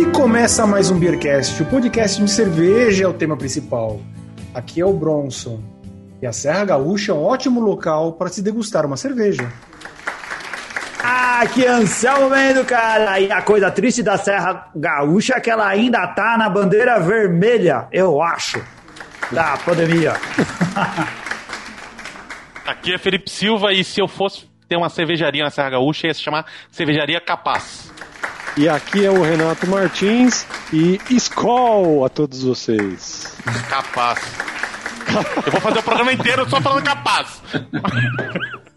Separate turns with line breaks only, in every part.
E começa mais um Beercast, o podcast de cerveja é o tema principal. Aqui é o Bronson. E a Serra Gaúcha é um ótimo local para se degustar uma cerveja.
Ah, que Anselmo Mendo, cara! E a coisa triste da Serra Gaúcha é que ela ainda tá na bandeira vermelha, eu acho, da pandemia.
Aqui é Felipe Silva e se eu fosse ter uma cervejaria na Serra Gaúcha, ia se chamar Cervejaria Capaz.
E aqui é o Renato Martins e Skol a todos vocês.
Capaz. Eu vou fazer o programa inteiro só falando capaz.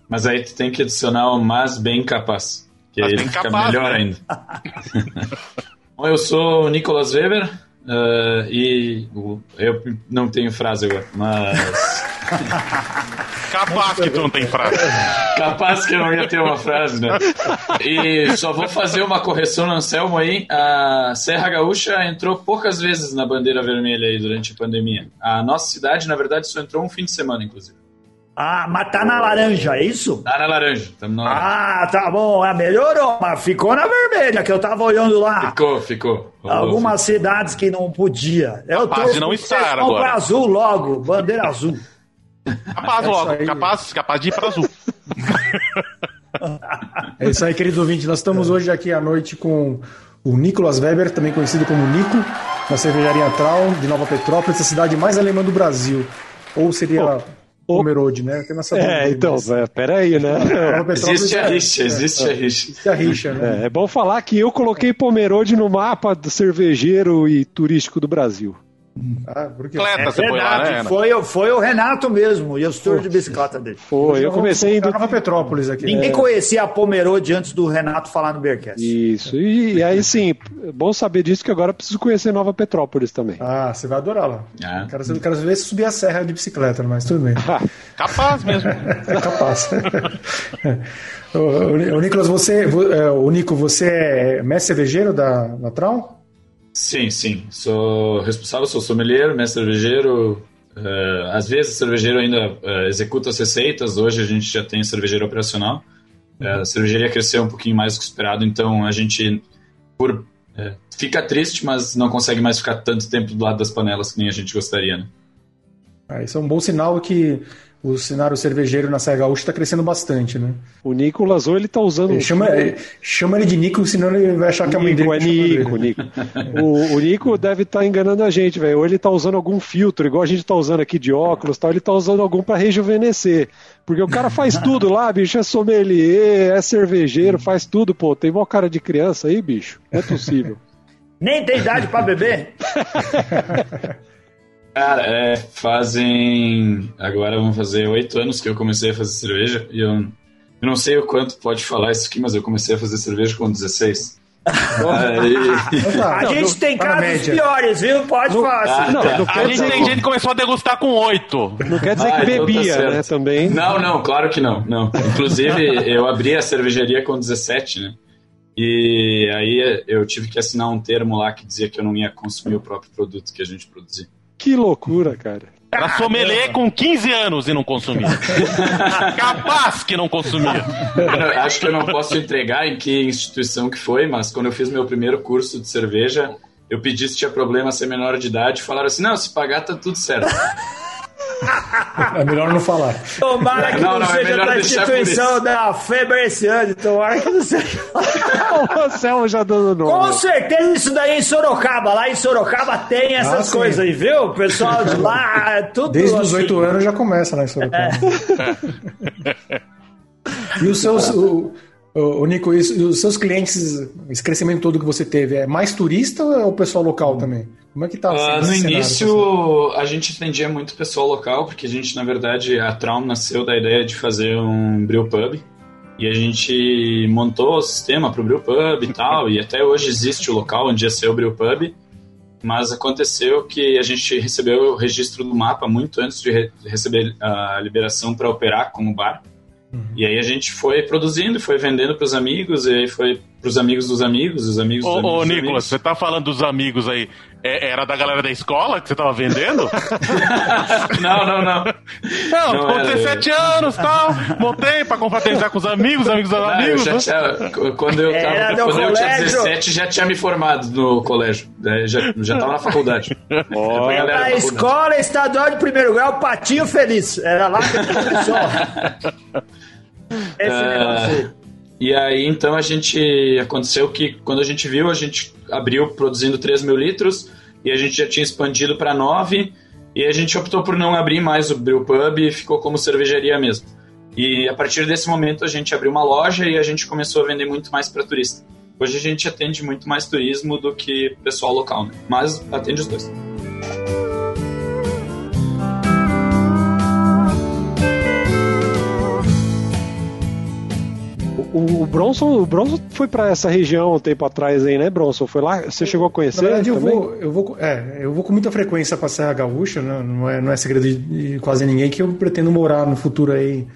Mas aí tu tem que adicionar o mas bem capaz. Que
Mas
aí
bem
fica
capaz,
melhor
né?
ainda. Bom, eu sou o Nicolas Weber eh, e eu não tenho frase agora, mas
Capaz que tu não tem frase.
capaz que eu não ia ter uma frase, né? E só vou fazer uma correção no Anselmo aí. A Serra Gaúcha entrou poucas vezes na bandeira vermelha aí durante a pandemia. A nossa cidade, na verdade, só entrou um fim de semana, inclusive.
Ah, mas tá na laranja, é isso?
Tá na laranja. Tamo na laranja.
Ah, tá bom, ah, melhorou, mas ficou na vermelha, que eu tava olhando lá.
Ficou, ficou. Rolou,
Algumas cidades que não podia. Eu torço
de não estar agora.
pra azul logo, bandeira azul.
Capaz
É
logo, capaz, capaz de ir pra azul.
É isso aí, querido ouvinte. Nós estamos hoje aqui à noite com o Nicolas Weber, também conhecido como Nico, na cervejaria Traum de Nova Petrópolis, a cidade mais alemã do Brasil. Ou seria Pomerode, né? Tem essa
É,
aí,
então,
mas-
é, peraí, né?
Nova Petrópolis
Existe a
é-
rixa, existe a rixa.
Existe a rixa, né?
É, é bom falar que eu coloquei Pomerode no mapa do cervejeiro e turístico do Brasil.
Ah, porque...
Atleta, você foi lá, né? Ana?
foi, foi o Renato mesmo, e os tours de bicicleta dele.
Foi, eu comecei indo.
Nova Petrópolis aqui.
Ninguém conhecia a Pomerode antes do Renato falar no Bearcast.
Isso, e, e aí sim, é bom saber disso que agora eu preciso conhecer Nova Petrópolis também.
Ah, você vai adorar lá.
Ah.
Quero, quero ver se subir a serra de bicicleta, mas tudo bem.
Capaz mesmo.
É capaz. o, o, o Nicolas, você, vo- é, o Nico, você é mestre cervejeiro da, da Traum?
Sim, sim. Sou responsável, sou sommelier, mestre cervejeiro. eh, às vezes, cervejeiro ainda eh, executa as receitas. Hoje a gente já tem cervejeiro operacional. Eh, a cervejaria cresceu um pouquinho mais do que esperado, então a gente por, fica triste, mas não consegue mais ficar tanto tempo do lado das panelas que nem a gente gostaria, né?
Ah, isso é um bom sinal que o cenário cervejeiro na Serra Gaúcha está crescendo bastante, né?
O Nicolas, ou ele tá usando. um
Chama,
filtro-
chama ele de Nico, senão ele vai achar que é a mãe dele.
Nico, é
que
Nico. Nico. O, o Nico deve estar enganando a gente, velho. Ou ele tá usando algum filtro, igual a gente tá usando aqui de óculos tal, ele tá usando algum pra rejuvenescer. Porque o cara faz tudo lá, bicho. É sommelier, é cervejeiro, faz tudo, pô. Tem mó cara de criança aí, bicho. Não é possível.
Nem tem idade pra beber?
Cara, é, fazem. Agora vão fazer oito anos que eu comecei a fazer cerveja e eu, eu não sei o quanto pode falar isso aqui, mas eu comecei a fazer cerveja com 16. Aí-
tá,
A
não,
gente tem
tá
casos piores, viu? Pode falar.
Não, não
A gente tem gente que começou a degustar com oito.
não quer dizer
Ah,
que
então tá
bebia,
certo.
né? Também.
Não, não, claro que não, não. Inclusive, eu abri a cervejaria com 17, né? E aí eu tive que assinar um termo lá que dizia que eu não ia consumir o próprio produto que a gente produzia.
Que loucura, cara.
Era sommelier com 15 anos e não consumia. Capaz que não consumia.
Eu acho que eu não posso entregar em que instituição que foi, mas quando eu fiz meu primeiro curso de cerveja, eu pedi se tinha problema ser menor de idade e falaram assim, não, se pagar tá tudo certo.
É melhor não falar.
Tomara que
Não,
não,
não, é
seja
melhor
da instituição da Feber esse ano. Tomara que não seja.
o Anselmo já dando nome.
Com certeza isso daí é em Sorocaba. Lá em Sorocaba tem essas
Ah,
coisas aí, viu? O pessoal de lá, é tudo
Desde os
assim.
oito anos já começa lá em Sorocaba. E os seus, o, o, o Nico, e os- seus clientes, esse crescimento todo que você teve, é mais turista ou é o pessoal local também? Como é que tá?
Ah,
assim,
no
esse cenário,
início, a gente atendia muito pessoal local, porque a gente, na verdade, a Traum nasceu da ideia de fazer um brew pub. E a gente montou o sistema para o brew pub e tal, e até hoje existe o local onde ia ser o brew pub. Mas aconteceu que a gente recebeu o registro do mapa muito antes de re- receber a liberação para operar como bar. E aí a gente foi produzindo, foi vendendo para os amigos, e aí foi para os amigos dos amigos, os amigos dos
Ô,
amigos.
ô Nicolas,
amigos.
você tá falando dos amigos aí. É- Era da galera da escola que você tava vendendo?
Não, não, não.
Não,
Não
com
era.
17 anos e tal. Montei pra confraternizar com os amigos, amigos dos
eu
amigos. né?
tinha, quando eu, tava,
Era do
quando eu tinha
colégio.
17, já tinha me formado no colégio. É, Já, já tava na faculdade. Galera
Na
faculdade.
escola estadual de primeiro grau, Patinho Feliz. Era lá que começou. Esse
Ah,
negócio aí.
E aí, então, a gente. Aconteceu que quando a gente viu, a gente abriu produzindo 3 mil litros e a gente já tinha expandido para 9 e a gente optou por não abrir mais o Brew Pub e ficou como cervejaria mesmo. E a partir desse momento a gente abriu uma loja e a gente começou a vender muito mais para turista. Hoje a gente atende muito mais turismo do que pessoal local, né? Mas atende os dois.
O, o Bronson, o Bronson foi pra essa região um tempo atrás aí, né, Bronson? Foi lá? Você chegou a
Na
conhecer
verdade, eu
também?
vou, eu, vou, é, eu vou com muita frequência pra Serra Gaúcha, né? não, é, não é segredo de, quase ninguém que eu pretendo morar no futuro aí,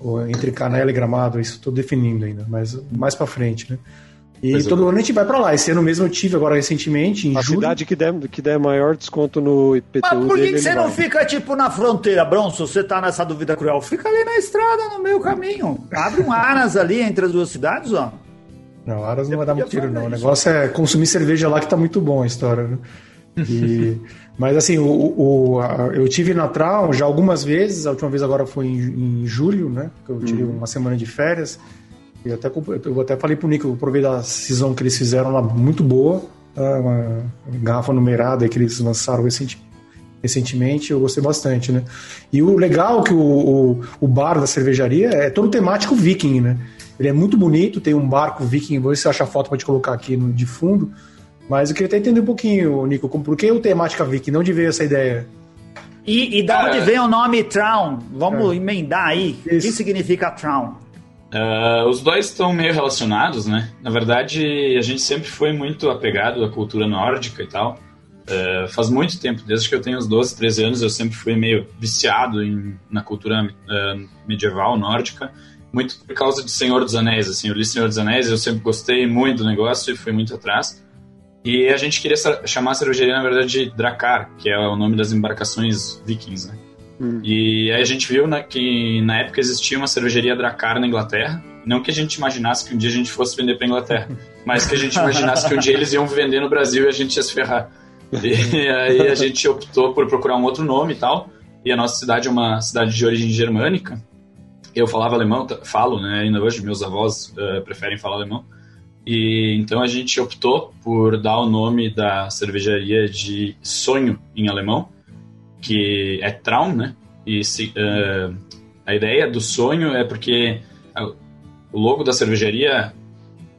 ou entre Canela e Gramado, isso estou definindo ainda, mas mais pra frente, né? E
Pois é.
todo ano a gente vai pra lá. Esse ano mesmo eu tive agora recentemente, em
A
julho.
cidade que der, que der maior desconto no IPTU
Mas por que,
dele,
que você não
vai.
fica, tipo, na fronteira, Bronson? Você tá nessa dúvida cruel. Fica ali na estrada, no meio caminho. Abre um Aras ali entre as duas cidades, ó.
Não, Aras não vai dar muito tiro, não. O negócio é consumir cerveja lá que tá muito bom a história, né? E- mas assim, o, o- a- eu tive na Traum já algumas vezes, a última vez agora foi em, em julho, né? Que eu tirei uma semana de férias. E até, eu até falei pro Nico, eu provei da season que eles fizeram lá, muito boa. tá? Uma garrafa numerada que eles lançaram recentemente, eu gostei bastante, né? E o legal é que o, o, o bar da cervejaria é todo temático viking, né? Ele é muito bonito, tem um barco viking, vou ver se eu achar foto pra te colocar aqui no, de fundo. Mas eu queria até entender um pouquinho, Nico, como, por que o temática viking? De onde veio essa ideia?
E, e da onde vem o nome Traum? Vamos
É.
emendar aí. O que
Isso.
significa Traum?
Ah, os dois estão meio relacionados, né? Na verdade, a gente sempre foi muito apegado à cultura nórdica e tal. Ah, faz muito tempo, desde que eu tenho uns 12, 13 anos, eu sempre fui meio viciado em, na cultura ah, medieval nórdica. Muito por causa de Senhor dos Anéis, assim. Eu li Senhor dos Anéis, eu sempre gostei muito do negócio e fui muito atrás. E a gente queria chamar a cervejaria, na verdade, de Drakkar, que é o nome das embarcações vikings, né? E aí a gente viu na- que na época existia uma cervejaria Drakkar na Inglaterra. Não que a gente imaginasse que um dia a gente fosse vender pra Inglaterra, mas que a gente imaginasse que um dia eles iam vender no Brasil e a gente ia se ferrar. E aí a gente optou por procurar um outro nome e tal. E a nossa cidade é uma cidade de origem germânica. Eu falava alemão, falo, né? Ainda hoje meus avós eh, preferem falar alemão. E então a gente optou por dar o nome da cervejaria de Sonho em alemão, que é Traum, né? E se, eh, a ideia do sonho é porque a- o logo da cervejaria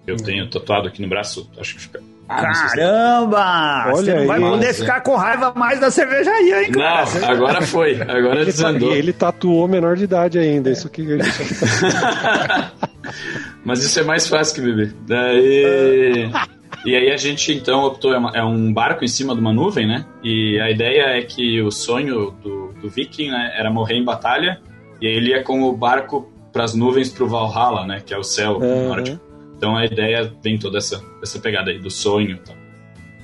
eu tenho tatuado aqui no braço, acho que fica. Ah,
Caramba!
Olha
Você não vai
aí.
poder
Nossa.
ficar com raiva mais da cervejaria, hein, cara?
Não, agora foi, agora
Ele, tá-
desandou.
e ele tatuou menor de idade ainda. Isso que a gente...
Mas isso é mais fácil que beber. Daí. E aí a gente então optou, é, é um barco em cima de uma nuvem, né? E a ideia é que o sonho do, do viking né, era morrer em batalha, e aí ele ia com o barco para as nuvens para o Valhalla, né? Que é o céu
Aham.
nórdico. Então a ideia vem toda essa, essa pegada aí do sonho. e tal.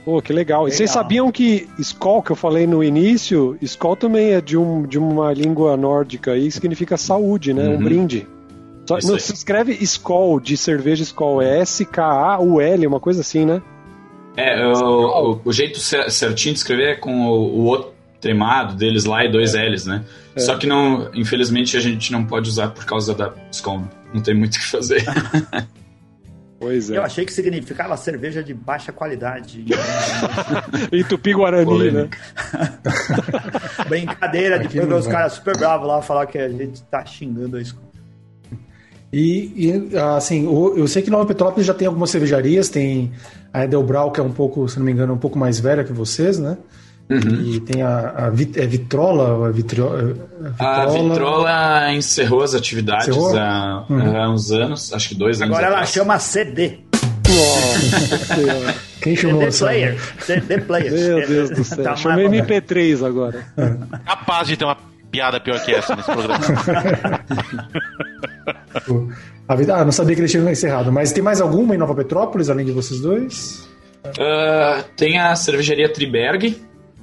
Pô, que legal. E vocês
Legal.
sabiam que Skol, que eu falei no início, Skol também é de, um, de uma língua nórdica e significa saúde, né? Um
Uhum.
brinde. Só, não, se escreve Skol, de cerveja Skol, é S-K-A-U-L, uma coisa assim, né?
É, o, o, o jeito cer- certinho de escrever é com o, o O tremado deles lá e dois L's, né? Só que não, infelizmente a gente não pode usar por causa da SCOM. Não tem muito o que fazer.
Pois é.
Eu achei que significava cerveja de baixa qualidade.
E Tupi-Guarani, né?
Polêmica.
Brincadeira,
Aqui
depois os caras super bravos lá falar que a gente tá xingando a escola.
E, e, assim, eu sei que Nova Petrópolis já tem algumas cervejarias, tem a Edelbrau, que é um pouco, se não me engano, um pouco mais velha que vocês, né? E tem a, a Vit- é Vitrola, ou é Vitro, é
A Vitrola encerrou as atividades
Encerrou?
há,
Uhum.
há uns anos, acho que dois anos
Agora ela
atrás.
chama CD.
Quem chamou
CD? Player. CD Player.
Meu Deus do céu.
Tá
Chama
mais-
MP3 agora.
Capaz de ter uma piada pior que essa nesse programa.
A vida, ah, não sabia que eles tinham encerrado. Mas tem mais alguma em Nova Petrópolis, além de vocês dois?
Uh, tem a cervejaria Triberg,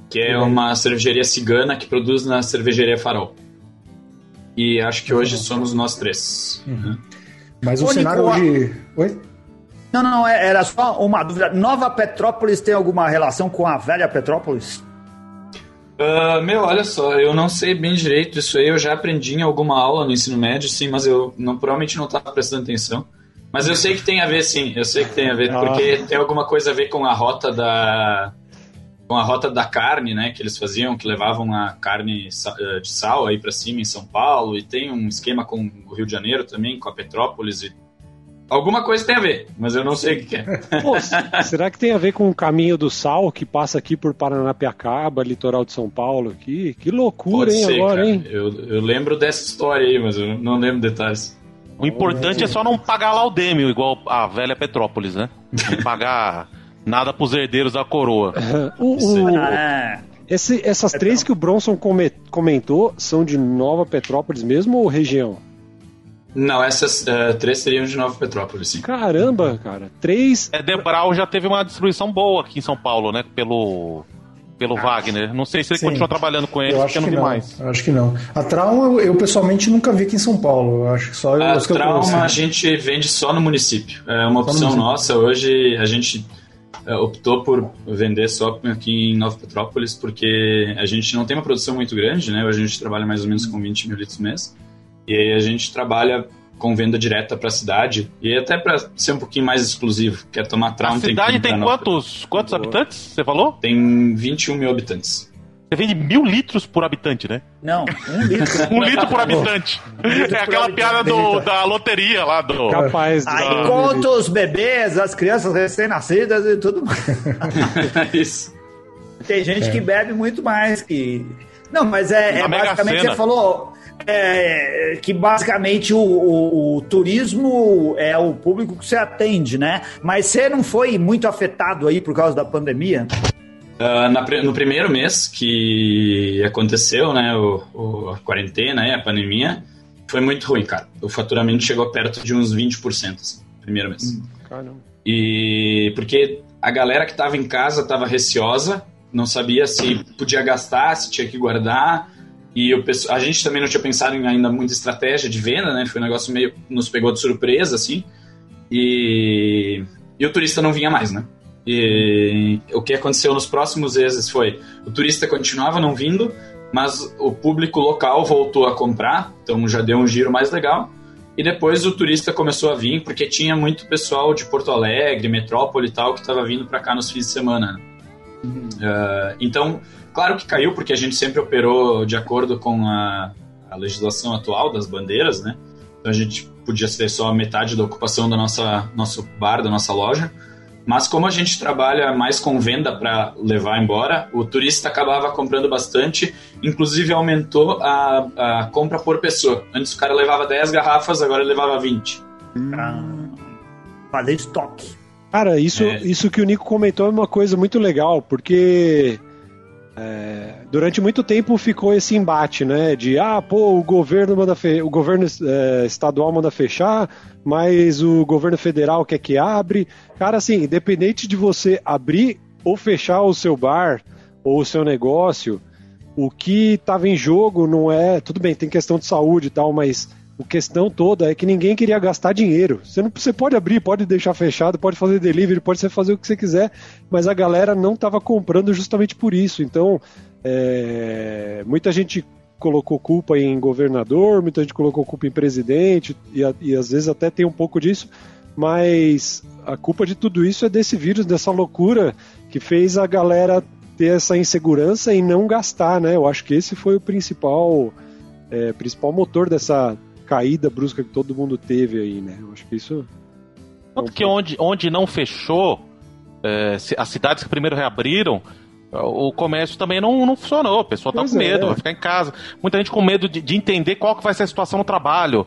que é uma cervejaria cigana que produz na cervejaria Farol. E acho que hoje somos nós três.
Uhum. Mas o
Ô,
cenário
Nico,
hoje. Oi?
Não, não, é- era só uma dúvida. Nova Petrópolis tem alguma relação com a velha Petrópolis?
Ah, meu, olha só, eu não sei bem direito isso aí, eu já aprendi em alguma aula no ensino médio, sim, mas eu não, provavelmente não estava prestando atenção. Mas eu sei que tem a ver, sim, eu sei que tem a ver,
Ah.
porque tem alguma coisa a ver com a rota da. com a rota da carne, né, que eles faziam, que levavam a carne eh, de sal aí para cima em São Paulo, e tem um esquema com o Rio de Janeiro também, com a Petrópolis e. Alguma coisa tem a ver, mas eu não sei o que que é.
Pô, será que tem a ver com o caminho do sal que passa aqui por Paranapiacaba, litoral de São Paulo aqui? Que loucura,
Pode
hein,
ser,
agora,
cara.
hein?
Eu, eu lembro dessa história aí, mas eu não lembro detalhes.
O importante é só não pagar laudêmio, igual a velha Petrópolis, né? Não pagar nada pros herdeiros da coroa.
O- o-
É.
esse- essas três que o Bronson come- comentou são de Nova Petrópolis mesmo ou região?
Não, essas eh, três seriam de Nova Petrópolis, sim.
Caramba, cara. Três.
É, Debral já teve uma destruição boa aqui em São Paulo, né? Pelo, pelo Wagner. Não sei se ele
Sim.
continua trabalhando com ele,
Eu acho
não
que
vi
não.
mais.
Eu Acho que não. A Trauma eu, eu, pessoalmente nunca vi aqui em São Paulo. Eu acho que só eu,
A
que eu
trauma a
conheço.
gente vende só no município. É uma
no
opção
município.
nossa. Hoje a gente eh, optou por vender só aqui em Nova Petrópolis porque a gente não tem uma produção muito grande, né? Hoje a gente trabalha mais ou menos com 20 mil litros mês. E aí a gente trabalha com venda direta para a cidade e até para ser um pouquinho mais exclusivo. Quer tomar
A
trauma
cidade
que
tem quantos, quantos habitantes? Você falou?
Tem 21 mil habitantes.
Você vende mil litros por habitante, né?
Não, um litro.
Um litro por habitante. É aquela
habitante.
piada do- da loteria lá do.
Capaz de.
Aí conta os bebês, as crianças recém-nascidas e tudo mais.
Isso.
Tem gente que bebe muito mais que. Não, mas é, é basicamente você falou é, que basicamente o, o- o turismo é o público que você atende, né? Mas você não foi muito afetado aí por causa da pandemia?
Ah, na no primeiro mês que aconteceu, né, o, o- a quarentena, né, a pandemia, foi muito ruim, cara. O faturamento chegou perto de uns 20%, assim, no primeiro mês.
Caramba.
E porque a galera que estava em casa estava receosa, não sabia se podia gastar, se tinha que guardar. E pesso- a gente também não tinha pensado em ainda muita estratégia de venda, né? Foi um negócio meio nos pegou de surpresa, assim. E, e o turista não vinha mais, né? E o que aconteceu nos próximos meses foi o turista continuava não vindo, mas o público local voltou a comprar, então já deu um giro mais legal. E depois o turista começou a vir, porque tinha muito pessoal de Porto Alegre, Metrópole e tal, que estava vindo para cá nos fins de semana. Ah, então, claro que caiu, porque a gente sempre operou de acordo com a, a legislação atual das bandeiras, né? Então a gente podia ser só metade da ocupação do nossa, nosso bar, da nossa loja. Mas como a gente trabalha mais com venda para levar embora, o turista acabava comprando bastante, inclusive aumentou a, a compra por pessoa. Antes o cara levava 10 garrafas, agora ele levava 20.
Pra fazer estoque.
Cara, isso,
É.
isso que o Nico comentou é uma coisa muito legal, porque é, durante muito tempo ficou esse embate, né? De ah, pô, o governo manda fe- o governo é, estadual manda fechar, mas o governo federal quer que abre. Cara, assim, independente de você abrir ou fechar o seu bar ou o seu negócio, o que estava em jogo não é. Tudo bem, tem questão de saúde e tal, mas a questão toda é que ninguém queria gastar dinheiro. Você, não, você pode abrir, pode deixar fechado, pode fazer delivery, pode fazer o que você quiser, mas a galera não estava comprando justamente por isso. Então, é, muita gente colocou culpa em governador, muita gente colocou culpa em presidente, e, e às vezes até tem um pouco disso, mas a culpa de tudo isso é desse vírus, dessa loucura que fez a galera ter essa insegurança e não gastar, né? Eu acho que esse foi o principal, é, principal motor dessa caída brusca que todo mundo teve aí, né? Eu acho que isso.
Tanto que onde, onde não fechou, é, as cidades que primeiro reabriram, o comércio também não, não funcionou. A pessoa tá
Pois
com medo,
é.
vai ficar em casa. Muita gente com medo de, de entender qual que vai ser a situação no trabalho.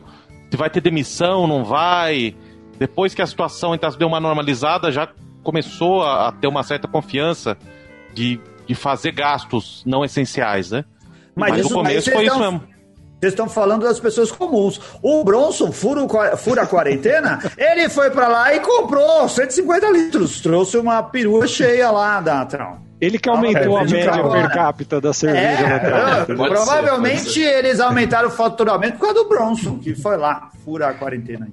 Se vai ter demissão, não vai. Depois que a situação então, deu uma normalizada, já começou a, a ter uma certa confiança de, de fazer gastos não essenciais, né?
Mas
Mas,
isso-
no começo
mas
foi isso mesmo.
Vocês estão falando das pessoas comuns. O Bronson fura, fura a quarentena, ele foi para lá e comprou 150 litros. Trouxe uma perua cheia lá da Tron.
Ele que aumentou a média per capita da cerveja
é,
na.
Provavelmente ser, eles aumentaram o faturamento por causa do Bronson, que foi lá furar a quarentena.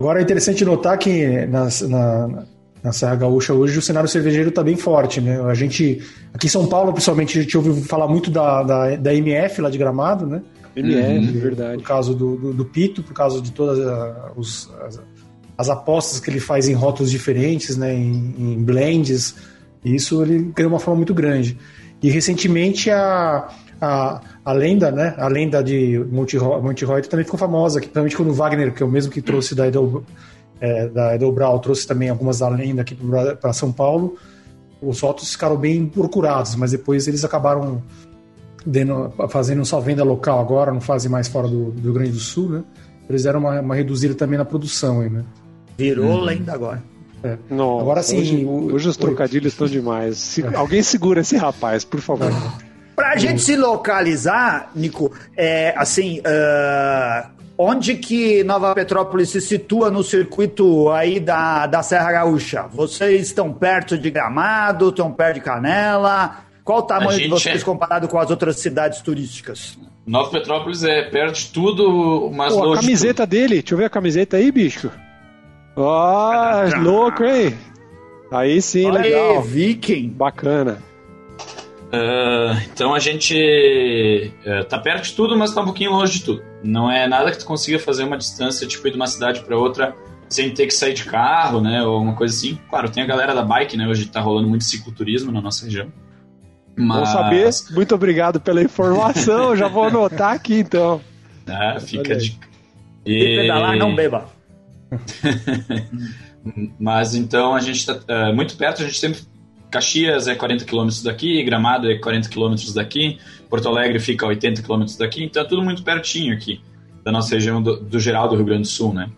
Agora é interessante notar que nas, na, na Serra Gaúcha hoje o cenário cervejeiro está bem forte, né? A gente, aqui em São Paulo, principalmente, a gente ouviu falar muito da, da, da MF lá de Gramado, né?
MF, uhum. verdade.
Por causa do, do, do, Pito, por causa de todas os, as, as, apostas que ele faz em rótulos diferentes, né, em, em blends. Isso ele criou uma forma muito grande. E recentemente a, a, a lenda, né, a lenda de Monte também ficou famosa, principalmente quando o Wagner, que é o mesmo que trouxe da Edel, é, da Edelbrau, trouxe também algumas da lenda aqui para São Paulo. Os rótulos ficaram bem procurados, mas depois eles acabaram dando, fazendo só venda local agora, não fazem mais fora do, do Rio Grande do Sul, né? Eles deram uma, uma reduzida também na produção aí, né?
Virou hum. lenda agora.
É. Não, agora sim. Hoje, o, hoje os trocadilhos estão demais. Se, é. Alguém segura esse rapaz, por favor. É.
Pra gente se localizar, Nico, é assim, uh, onde que Nova Petrópolis se situa no circuito aí da, da Serra Gaúcha? Vocês estão perto de Gramado, estão perto de Canela? Qual o tamanho de vocês é... comparado com as outras cidades turísticas?
Nova Petrópolis é perto de tudo, mas
Pô, a camiseta
de
dele, deixa eu ver a camiseta aí, bicho. Ó, oh, louco, hein? Aí sim, Olha legal.
Aí, Viking.
Bacana.
Uh, então a gente uh, tá perto de tudo, mas tá um pouquinho longe de tudo. Não é nada que tu consiga fazer uma distância, tipo, ir de uma cidade para outra sem ter que sair de carro, né? Ou alguma coisa assim. Claro, tem a galera da bike, né? Hoje tá rolando muito cicloturismo na nossa região.
Mas... Bom saber. Muito obrigado pela informação. Já vou anotar aqui então.
Ah, fica de.
E pedalar, não beba.
Mas então a gente está é, muito perto, a gente sempre. Caxias é 40 km daqui, Gramado é 40 km daqui, Porto Alegre fica a 80 km daqui, então é tudo muito pertinho aqui da nossa região do, do geral do Rio Grande do Sul, né?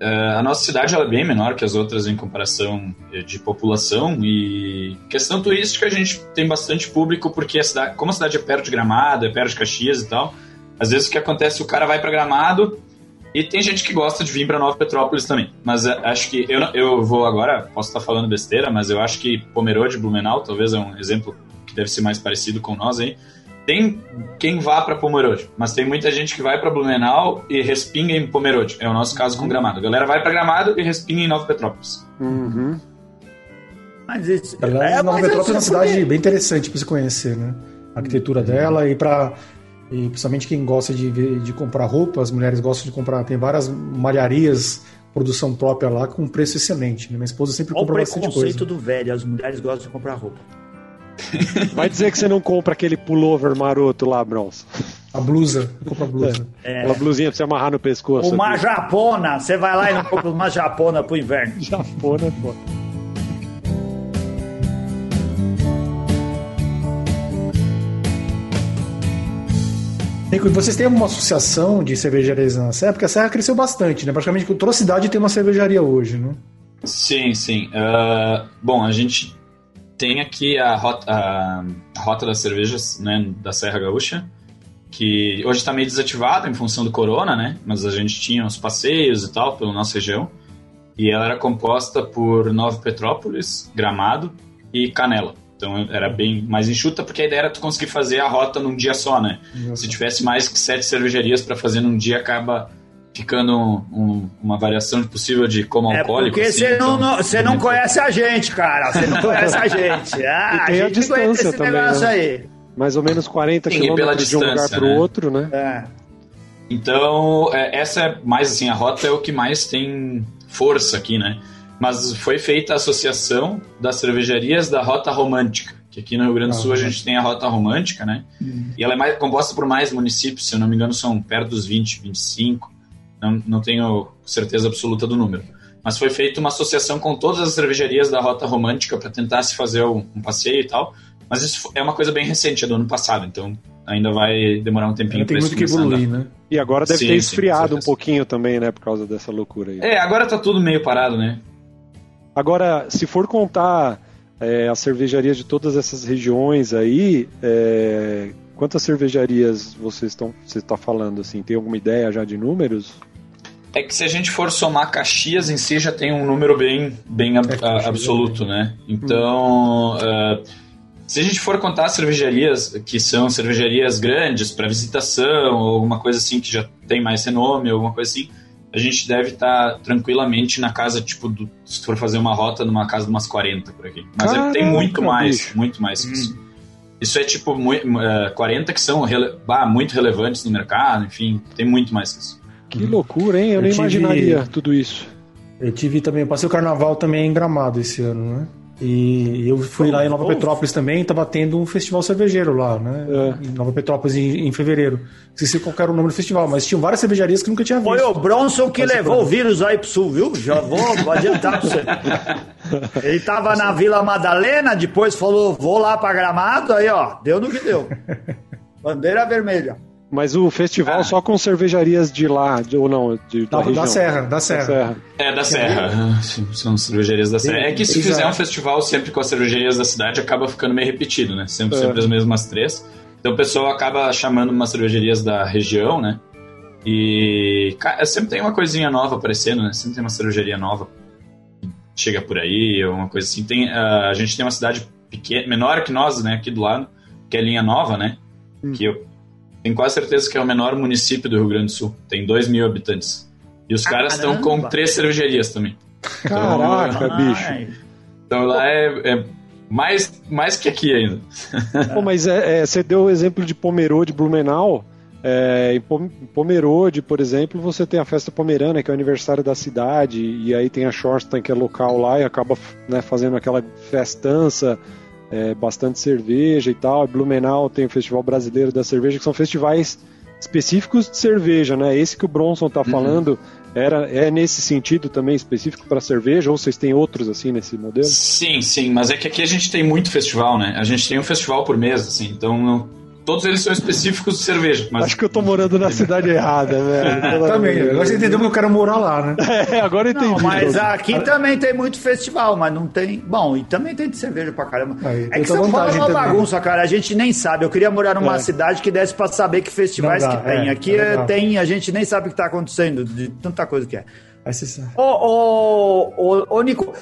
Uh, a nossa cidade é bem menor que as outras em comparação eh, de população e questão turística a gente tem bastante público porque a cidade, como a cidade é perto de Gramado, é perto de Caxias e tal, às vezes o que acontece o cara vai para Gramado e tem gente que gosta de vir para Nova Petrópolis também. Mas uh, acho que eu eu vou agora posso estar falando besteira, mas eu acho que Pomerode, Blumenau, talvez é um exemplo que deve ser mais parecido com nós aí tem quem vá para Pomerode, mas tem muita gente que vai para Blumenau e respinga em Pomerode. É o nosso caso com Gramado. A galera vai para Gramado e respinga em Nova Petrópolis.
Uhum.
Mas isso, é, Nova Petrópolis é uma cidade bem interessante para você conhecer, né? A arquitetura dela e para e principalmente quem gosta de, de comprar roupa, as mulheres gostam de comprar, tem várias malharias, produção própria lá com preço excelente. Né? Minha esposa sempre Olha compra bastante coisa.
o conceito do velho, as mulheres gostam de comprar roupa.
Vai dizer que você não compra aquele pullover maroto lá, Bronze.
A blusa. Compra a blusa.
É. Aquela blusinha pra você amarrar no pescoço.
Uma aqui. japona. Você vai lá e não compra uma japona pro inverno.
Japona, pô.
Nico, vocês têm alguma associação de cervejarias na Serra? Porque a Serra cresceu bastante, né? Praticamente toda cidade tem uma cervejaria hoje, né?
Sim, sim. Uh, bom, a gente tem aqui a rota, a, a rota das cervejas né, da Serra Gaúcha, que hoje está meio desativada em função do corona, né? Mas a gente tinha os passeios e tal pela nossa região. E ela era composta por Nova Petrópolis, Gramado e Canela. Então era bem mais enxuta, porque a ideia era tu conseguir fazer a rota num dia só, né? Se tivesse mais que sete cervejarias para fazer num dia, acaba ficando um, uma variação possível de como é alcoólico.
Porque você assim, não, então, não, não conhece a gente, cara. Você não conhece a gente. Ah,
e tem a, a distância também. Né? Aí. Mais ou menos 40 Sim, quilômetros de um lugar para o né? outro, né? É.
Então, é, essa é mais assim, a rota é o que mais tem força aqui, né? Mas foi feita a associação das cervejarias da Rota Romântica, que aqui no Rio Grande do Sul a gente tem a Rota Romântica, né? Hum. E ela é mais, composta por mais municípios, se eu não me engano são perto dos 20, 25. Não, não tenho certeza absoluta do número. Mas foi feita uma associação com todas as cervejarias da Rota Romântica para tentar se fazer um, um, passeio e tal. Mas isso é uma coisa bem recente, é do ano passado, então ainda vai demorar um tempinho
para isso Tem muito que evoluir, né?
E agora deve sim, ter esfriado sim, um pouquinho também, né, por causa dessa loucura aí.
É, agora tá tudo meio parado, né?
Agora, se for contar é, as cervejarias de todas essas regiões aí, é, quantas cervejarias vocês estão você está falando assim? Tem alguma ideia já de números?
É que se a gente for somar Caxias em si, já tem um número bem, bem ab é, absoluto, né? Então, hum. uh, se a gente for contar cervejarias que são cervejarias grandes para visitação, ou alguma coisa assim que já tem mais renome, alguma coisa assim, a gente deve estar tá tranquilamente na casa, tipo, do, se for fazer uma rota, numa casa de umas 40 por aqui. Mas Caraca, tem muito mais, bicho. muito mais que hum. isso. Isso é tipo muito, uh, 40 que são rele bah, muito relevantes no mercado, enfim, tem muito mais que isso.
Que loucura, hein? Eu, eu nem tive... imaginaria tudo isso.
Eu tive também, eu passei o carnaval também em Gramado esse ano, né? E eu fui lá em Nova Petrópolis também, estava tendo um festival cervejeiro lá, né? É. Em Nova Petrópolis em, em fevereiro. Não sei se qual era o nome do festival, mas tinham várias cervejarias que nunca tinha visto.
Foi o Bronson que levou o vírus aí pro sul, viu? Já vou, vou adiantar pra você. Ele tava na Vila Madalena, depois falou, vou lá pra Gramado, aí ó, deu no que deu. Bandeira vermelha.
Mas o festival ah. só com cervejarias de lá, de, ou não? De,
da, da, da, Serra, da Serra. Da Serra.
É, da Serra. São cervejarias da Serra. É que se fizer um festival sempre com as cervejarias da cidade, acaba ficando meio repetido, né? Sempre, é. sempre as mesmas três. Então o pessoal acaba chamando umas cervejarias da região, né? E sempre tem uma coisinha nova aparecendo, né? Sempre tem uma cervejaria nova que chega por aí, ou uma coisa assim. Tem, uh, a gente tem uma cidade pequena, menor que nós, né? Aqui do lado, que é Linha Nova, né? Hum. Que eu tenho quase certeza que é o menor município do Rio Grande do Sul. Tem 2 mil habitantes. E os caras estão com três cervejarias também.
Caraca, então, bicho.
Então lá é, é, mais, mais que aqui ainda.
Pô, mas é, é, você deu o exemplo de Pomerode, Blumenau. É, em Pomerode, por exemplo, você tem a festa pomerana, que é o aniversário da cidade, e aí tem a Shorstein, que é local lá, e acaba né, fazendo aquela festança é, bastante cerveja e tal. Blumenau tem o Festival Brasileiro da Cerveja, que são festivais específicos de cerveja, né? Esse que o Bronson tá uhum. falando era é nesse sentido também específico para cerveja ou vocês têm outros assim nesse modelo?
Sim, sim, mas é que aqui a gente tem muito festival, né? A gente tem um festival por mês, assim, então Todos eles são específicos de cerveja. Mas...
Acho que eu tô morando na cidade errada, velho.
também. Agora você entendeu que eu quero morar lá, né?
É, agora eu entendi. Não,
mas aqui também tem muito festival, mas não tem. Bom, e também tem de cerveja pra caramba. Aí, é que São Paulo é uma bagunça, cara. A gente nem sabe. Eu queria morar numa é. cidade que desse pra saber que festivais dá, que tem. É, aqui é tem, a gente nem sabe o que tá acontecendo, de tanta coisa que é. Ô, ô, ô, ô, Nico,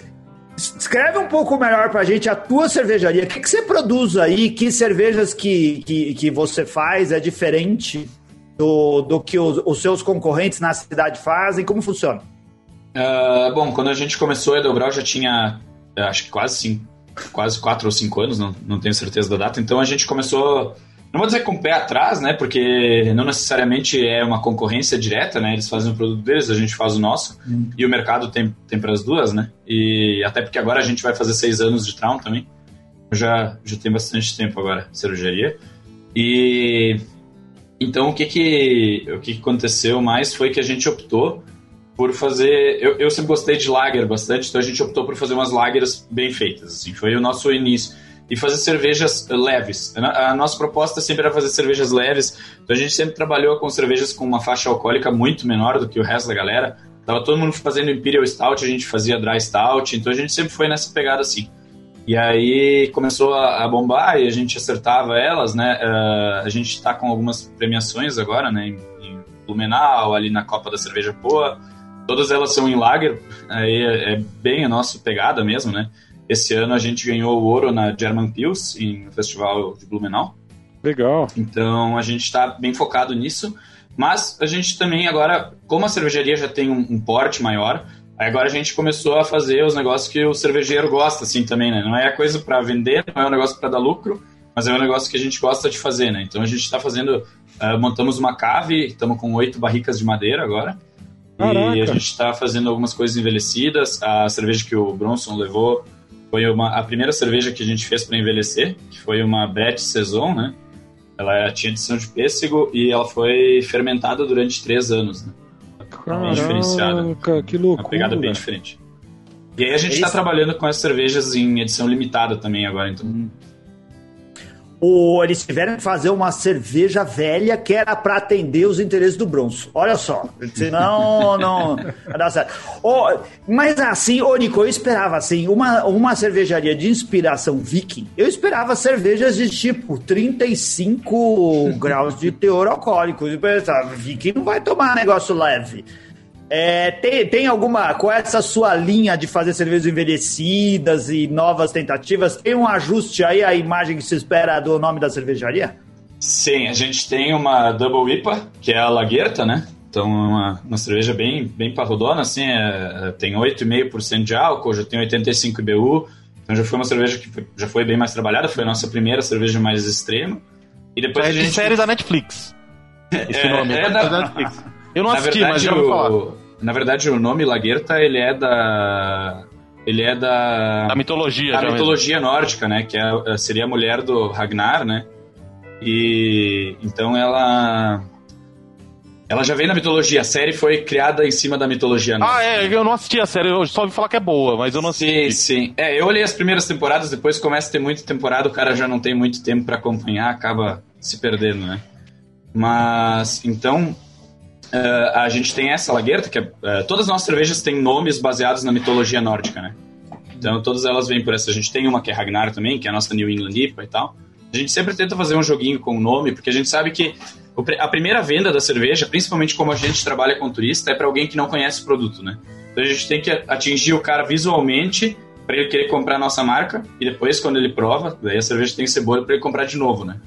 Escreve um pouco melhor pra gente a tua cervejaria. O que, que você produz aí? Que cervejas que, que, que você faz é diferente do, do que os, os seus concorrentes na cidade fazem? Como funciona?
Uh, bom, quando a gente começou a Edelbrau já tinha, acho que quase cinco, quase quatro ou cinco anos, não, não tenho certeza da data. Então a gente começou não vou dizer com o pé atrás, né? Porque não necessariamente é uma concorrência direta, né? Eles fazem o produto deles, a gente faz o nosso. Hum. E o mercado tem, tem para as duas, né? E até porque agora a gente vai fazer seis anos de Traum também. Eu já, já tenho bastante tempo agora de cervejaria. E então o que que, o que que aconteceu mais foi que a gente optou por fazer. Eu, eu sempre gostei de lager bastante, então a gente optou por fazer umas lagers bem feitas. Assim, foi o nosso início e fazer cervejas leves. A nossa proposta sempre era fazer cervejas leves, então a gente sempre trabalhou com cervejas com uma faixa alcoólica muito menor do que o resto da galera. Tava todo mundo fazendo Imperial Stout, a gente fazia Dry Stout, então a gente sempre foi nessa pegada assim. E aí começou a, bombar e a gente acertava elas, né? Uh, a gente está com algumas premiações agora, né? Em, em Blumenau, ali na Copa da Cerveja Poa. Todas elas são em lager, aí é, é bem a nossa pegada mesmo, né? Esse ano a gente ganhou o ouro na German Pils, em festival de Blumenau.
Legal.
Então a gente está bem focado nisso. Mas a gente também agora, como a cervejaria já tem um, um porte maior, agora a gente começou a fazer os negócios que o cervejeiro gosta, assim, também, né? Não é a coisa para vender, não é um negócio para dar lucro, mas é um negócio que a gente gosta de fazer, né? Então a gente está fazendo, uh, montamos uma cave, estamos com oito barricas de madeira agora. Caraca. E a gente está fazendo algumas coisas envelhecidas. A cerveja que o Bronson levou foi uma, a primeira cerveja que a gente fez para envelhecer, que foi uma Brett Saison, né? Ela tinha adição de pêssego e ela foi fermentada durante três anos, né?
Caraca, bem diferenciada. Que loucura.
Uma pegada bem diferente. E aí a gente está trabalhando com as cervejas em edição limitada também agora, então.
O, eles tiveram que fazer uma cerveja velha que era para atender os interesses do bronze. Olha só, senão não vai dar certo. Oh, mas assim, ô Nico, eu esperava assim, uma, uma cervejaria de inspiração viking, eu esperava cervejas de tipo 35 graus de teor alcoólico. Eu pensava, viking não vai tomar negócio leve. É, tem, tem alguma. Com essa sua linha de fazer cervejas envelhecidas e novas tentativas, tem um ajuste aí à imagem que se espera do nome da cervejaria?
Sim, a gente tem uma Double IPA, que é a Laguerta, né? Então, uma, uma cerveja bem, bem parrudona, assim, é, tem 8,5% de álcool, já tem 85 IBU, então já foi uma cerveja que foi, já foi bem mais trabalhada, foi a nossa primeira cerveja mais extrema.
E depois é a gente... série da Netflix. Esse é, nome é, é da... Netflix. Eu não assisti, verdade, mas já vou falar.
Na verdade, o nome Laguerta, ele é da... Ele é da...
Da mitologia.
Da mitologia mesmo. nórdica, né? Que é, seria a mulher do Ragnar, né? E... Então ela... Ela já vem na mitologia. A série foi criada em cima da mitologia.
Né? Ah, é. Eu não assisti a série. Eu só ouvi falar que é boa, mas eu não assisti.
Sim, sim. É, eu olhei as primeiras temporadas. Depois começa a ter muita temporada. O cara já não tem muito tempo para acompanhar. Acaba se perdendo, né? Mas, então, Uh, a gente tem essa laguerta, que é, uh, todas as nossas cervejas têm nomes baseados na mitologia nórdica, né? Então todas elas vêm por essa. A gente tem uma que é Ragnar também, que é a nossa New England IPA e tal. A gente sempre tenta fazer um joguinho com o nome, porque a gente sabe que a primeira venda da cerveja, principalmente como a gente trabalha com turista, é para alguém que não conhece o produto, né? Então a gente tem que atingir o cara visualmente para ele querer comprar a nossa marca e depois quando ele prova, daí a cerveja tem que ser boa para ele comprar de novo, né?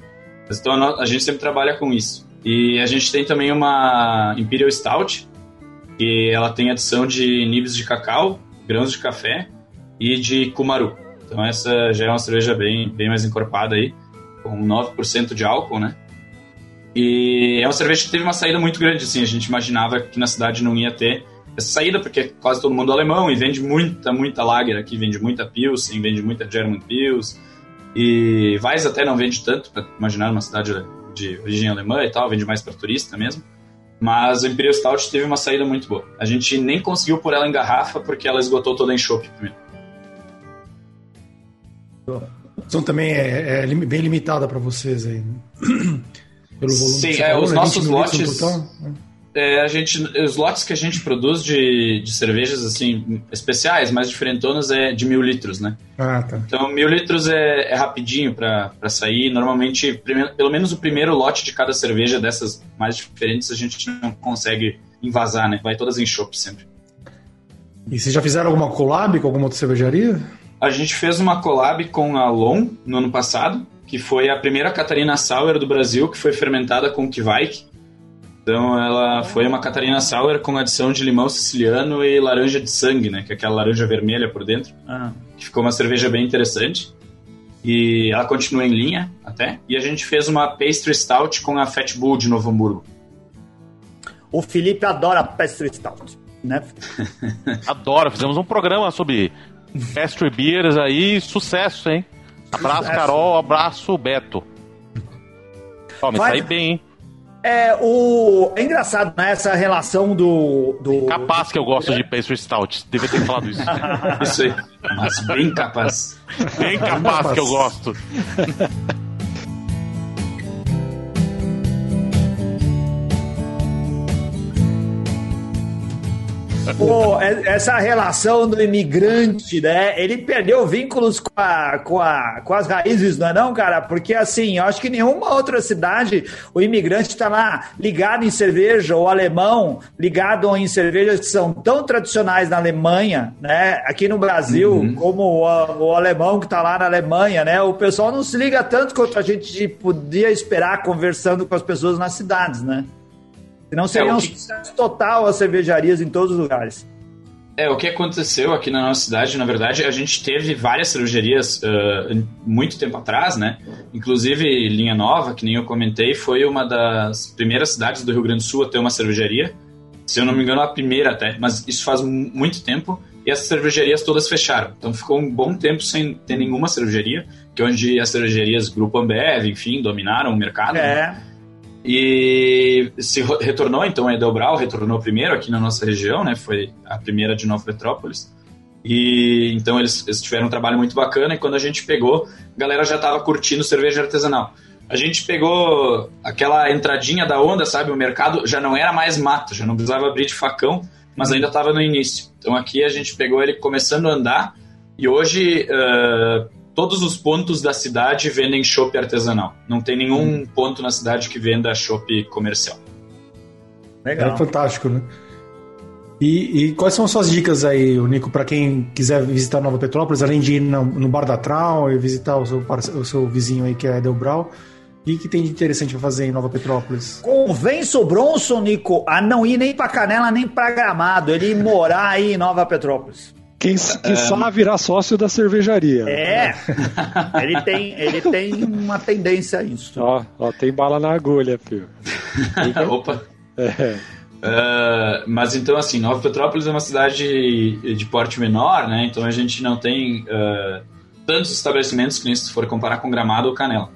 Então a gente sempre trabalha com isso. E a gente tem também uma Imperial Stout, que ela tem adição de nibs de cacau, grãos de café e de cumaru. Então essa já é uma cerveja bem, bem mais encorpada aí, com 9% de álcool, né? E é uma cerveja que teve uma saída muito grande, assim, a gente imaginava que na cidade não ia ter essa saída, porque quase todo mundo é alemão e vende muita, muita lager aqui, vende muita Pilsen, vende muita German Pils, e Weiss até não vende tanto, para imaginar uma cidade de origem alemã e tal, vende mais para turista mesmo. Mas o Imperial Stout teve uma saída muito boa. A gente nem conseguiu pôr ela em garrafa porque ela esgotou toda em chopp primeiro.
Então também é, é bem limitada para vocês aí. Né?
Pelo volume Sim, é, os né? nossos lotes. Né? É, a gente, os lotes que a gente produz de, de cervejas assim especiais, mais diferentonas, é de mil litros, né?
Ah, tá.
Então mil litros é, é rapidinho para sair. Normalmente, pelo menos o primeiro lote de cada cerveja dessas mais diferentes a gente não consegue invasar, né? Vai todas em chopp sempre.
E vocês já fizeram alguma collab com alguma outra cervejaria?
A gente fez uma collab com a Lon no ano passado, que foi a primeira Catarina Sour do Brasil que foi fermentada com Kvaik. Então ela foi uma Catarina Sour com adição de limão siciliano e laranja de sangue, né? Que é aquela laranja vermelha por dentro. Ah. Que ficou uma cerveja bem interessante. E ela continua em linha até. E a gente fez uma pastry stout com a Fat Bull de Novo Hamburgo.
O Felipe adora pastry stout, né?
Adora. Fizemos um programa sobre pastry beers aí, sucesso, hein? Abraço, sucesso. Carol. Abraço, Beto. Ó, me Vai... sai bem, hein?
É, o... é engraçado, né? Essa relação do. do...
Capaz que eu gosto de Pastry Stout. Devia ter falado isso.
isso aí. Mas bem capaz.
Bem capaz que eu gosto.
Pô, é, essa relação do imigrante, né? Ele perdeu vínculos com, a, com, a, com as raízes, não é não, cara? Porque assim, eu acho que nenhuma outra cidade o imigrante está lá ligado em cerveja, o alemão ligado em cervejas que são tão tradicionais na Alemanha, né? Aqui no Brasil, uhum. como o, o, alemão que está lá na Alemanha, né? O pessoal não se liga tanto quanto a gente podia esperar conversando com as pessoas nas cidades, né? Senão seria é, um que... sucesso total as cervejarias em todos os lugares.
É, o que aconteceu aqui na nossa cidade, na verdade, a gente teve várias cervejarias uh, muito tempo atrás, né? Inclusive, Linha Nova, que nem eu comentei, foi uma das primeiras cidades do Rio Grande do Sul a ter uma cervejaria. Se eu não me engano, a primeira até, mas isso faz muito tempo. E essas cervejarias todas fecharam. Então ficou um bom tempo sem ter nenhuma cervejaria, que é onde as cervejarias Grupo Ambev, enfim, dominaram o mercado. Né? É. Né? E se retornou, então, a Edelbrau retornou primeiro aqui na nossa região, né? Foi a primeira de Nova Petrópolis. E então eles, eles tiveram um trabalho muito bacana e quando a gente pegou, a galera já estava curtindo cerveja artesanal. A gente pegou aquela entradinha da onda, sabe? O mercado já não era mais mato, já não precisava abrir de facão, mas ainda estava no início. Então aqui a gente pegou ele começando a andar e hoje uh, todos os pontos da cidade vendem chopp artesanal. Não tem nenhum hum. ponto na cidade que venda chopp comercial.
Legal. É fantástico, né? E, e, quais são as suas dicas aí, Nico, para quem quiser visitar Nova Petrópolis, além de ir no, no Bar da Trau e visitar o seu, o seu vizinho aí que é Delbrau? O que, tem de interessante para fazer em Nova Petrópolis?
Convence o Bronson, Nico, a não ir nem para Canela nem para Gramado, ele morar aí em Nova Petrópolis.
Quem, quem é... sabe virar sócio da cervejaria.
É, ele tem, ele tem uma tendência a isso.
Ó, ó tem bala na agulha, filho.
Opa. É. Uh, mas então, assim, Nova Petrópolis é uma cidade de porte menor, né? Então a gente não tem uh, tantos estabelecimentos que nem se for comparar com Gramado ou Canela.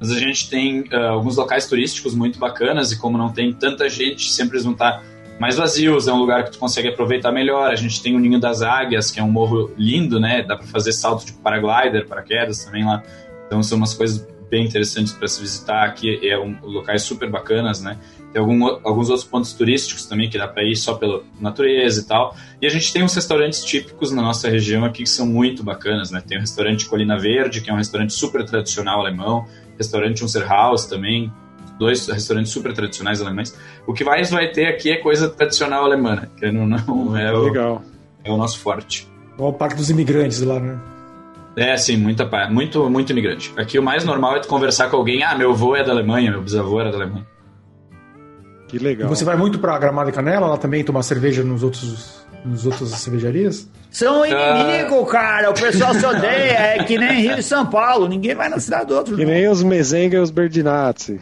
Mas a gente tem uh, alguns locais turísticos muito bacanas e como não tem tanta gente, sempre eles vão estar mais vazios, é um lugar que tu consegue aproveitar melhor. A gente tem o Ninho das Águias, que é um morro lindo, né? Dá para fazer salto de paraglider, paraquedas também lá. Então são umas coisas bem interessantes para se visitar aqui, é um locais super bacanas, né? Tem algum, alguns outros pontos turísticos também que dá para ir só pela natureza e tal. E a gente tem uns restaurantes típicos na nossa região aqui que são muito bacanas, né? Tem o restaurante Colina Verde, que é um restaurante super tradicional alemão, restaurante Unserhaus também, dois restaurantes super tradicionais alemães. O que mais vai ter aqui é coisa tradicional alemã, que não, não é, o, Legal. é o nosso forte.
O Parque dos Imigrantes lá, né?
É, sim, muita, muito, muito imigrante. Aqui o mais normal é tu conversar com alguém, ah, meu avô é da Alemanha, meu bisavô era da Alemanha.
Que legal. E você vai muito pra Gramado e Canela lá também tomar cerveja nos outros, nos outras cervejarias?
São inimigos, uh... cara. O pessoal se odeia. É que nem Rio e São Paulo. Ninguém vai na cidade do outro.
Que não. nem os Mezenga e os Berdinazzi.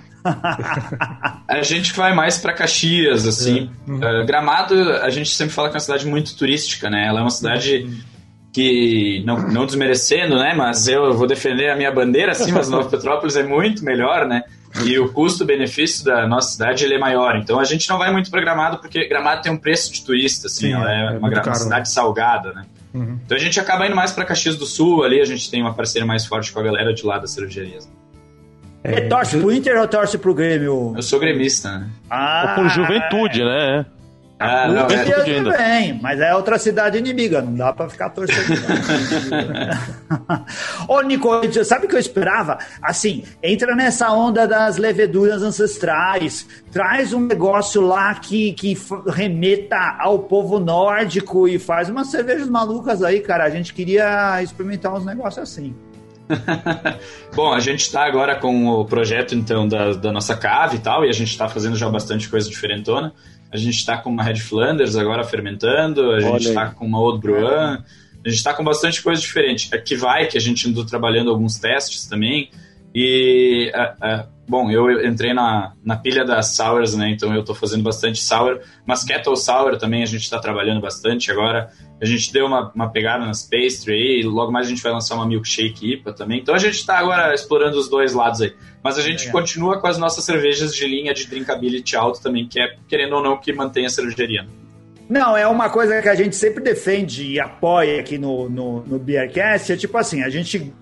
A gente vai mais para Caxias, assim. É. Uhum. Uh, Gramado, a gente sempre fala que é uma cidade muito turística, né? Ela é uma cidade uhum. que, não, não desmerecendo, né? Mas eu vou defender a minha bandeira, assim, mas Nova Petrópolis é muito melhor, né? e o custo-benefício da nossa cidade ele é maior. Então a gente não vai muito para Gramado porque Gramado tem um preço de turista, assim, Sim, ela é, é uma, uma cidade salgada, né? Uhum. Então a gente acaba indo mais para Caxias do Sul, ali a gente tem uma parceria mais forte com a galera de lá das cervejarias.
É, torce pro Inter ou torce pro Grêmio?
Eu sou gremista, né?
Ah, ou por juventude, né?
Ah, não, é tudo bem, mas é outra cidade inimiga, não dá pra ficar torcendo. Ô, Nico, sabe o que eu esperava? Assim, entra nessa onda das leveduras ancestrais, traz um negócio lá que, que remeta ao povo nórdico e faz umas cervejas malucas aí, cara. A gente queria experimentar uns negócios assim.
Bom, a gente está agora com o projeto então da, da nossa cave e tal, e a gente está fazendo já bastante coisa diferentona. A gente está com uma Red Flanders agora fermentando, a gente está com uma Old Bruin, a gente está com bastante coisa diferente. Aqui vai, que a gente andou trabalhando alguns testes também. E, uh, uh, bom, eu entrei na, na pilha das sours, né? Então eu estou fazendo bastante sour. Mas Kettle Sour também a gente está trabalhando bastante agora. A gente deu uma, uma pegada nas pastry aí. Logo mais a gente vai lançar uma milkshake IPA também. Então a gente está agora explorando os dois lados aí. Mas a gente é. continua com as nossas cervejas de linha de drinkability alto também, que é, querendo ou não, que mantém a cervejaria.
Não, é uma coisa que a gente sempre defende e apoia aqui no, no, no Beercast. É tipo assim, a gente uh,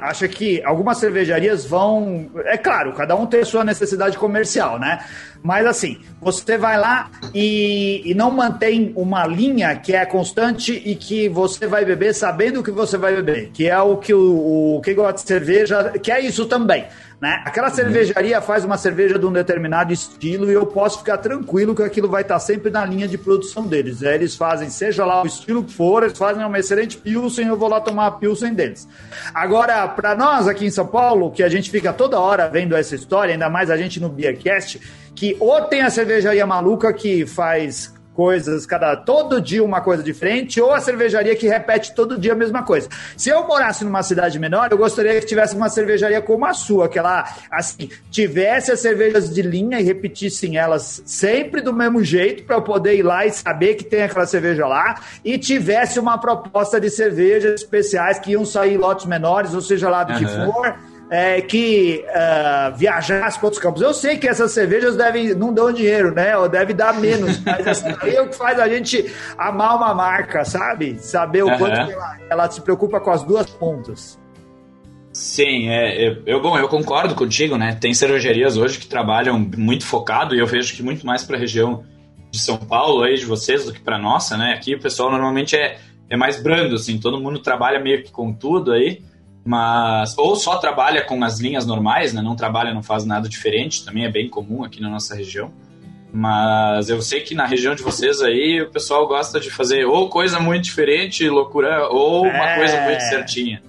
acha que algumas cervejarias vão. É claro, cada um tem sua necessidade comercial, né? Mas assim, você vai lá e, e não mantém uma linha que é constante e que você vai beber sabendo o que você vai beber, que é o que o, o gosta de cerveja, que é isso também. Né? Aquela cervejaria faz uma cerveja de um determinado estilo e eu posso ficar tranquilo que aquilo vai estar sempre na linha de produção deles. Eles fazem, seja lá o estilo que for, eles fazem uma excelente Pilsen, eu vou lá tomar a Pilsen deles. Agora, para nós aqui em São Paulo, que a gente fica toda hora vendo essa história, ainda mais a gente no Beercast, que ou tem a cervejaria maluca que faz coisas, cada todo dia uma coisa diferente, ou a cervejaria que repete todo dia a mesma coisa. Se eu morasse numa cidade menor, eu gostaria que tivesse uma cervejaria como a sua, que ela assim, tivesse as cervejas de linha e repetissem elas sempre do mesmo jeito para eu poder ir lá e saber que tem aquela cerveja lá e tivesse uma proposta de cervejas especiais que iam sair em lotes menores, ou seja lá do uhum. que for é, que uh, viajasse para outros campos. Eu sei que essas cervejas devem, não dão dinheiro, né? Ou deve dar menos, mas aí é o que faz a gente amar uma marca, sabe? Saber o uhum. quanto ela, ela se preocupa com as duas pontas.
Sim, é, eu, eu, bom, eu concordo contigo, né? Tem cervejarias hoje que trabalham muito focado e eu vejo que muito mais para a região de São Paulo aí de vocês do que para nossa, né? Aqui o pessoal normalmente é, é mais brando, assim, todo mundo trabalha meio que com tudo aí, mas ou só trabalha com as linhas normais, né? Não trabalha, não faz nada diferente, também é bem comum aqui na nossa região. Mas eu sei que na região de vocês aí o pessoal gosta de fazer ou coisa muito diferente, loucura, ou uma é... coisa muito certinha.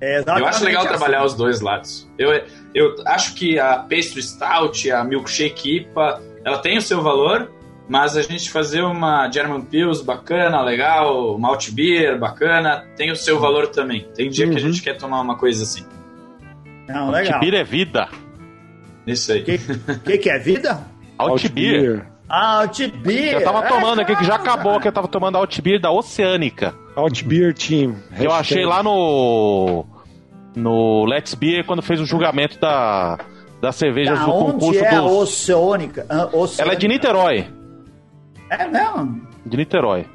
É eu acho legal assim. trabalhar os dois lados. Eu, eu acho que a Pastry Stout, a Milkshake IPA, ela tem o seu valor, mas a gente fazer uma German Pils bacana, legal, Malt Beer bacana, tem o seu valor também. Tem dia uhum. que a gente quer tomar uma coisa assim.
Não, legal. Beer é vida.
Isso aí. O
que, que, que, é vida?
Altbeer.
Altbeer.
Eu tava tomando aqui, que já acabou, que eu tava tomando Altbeer da Oceânica.
Outbeer Team.
Eu achei lá no. No Let's Beer quando fez o julgamento da, das cervejas da do concurso
é
dos...
Oceânica? Oceânica?
Ela é de Niterói.
É mesmo?
De Niterói.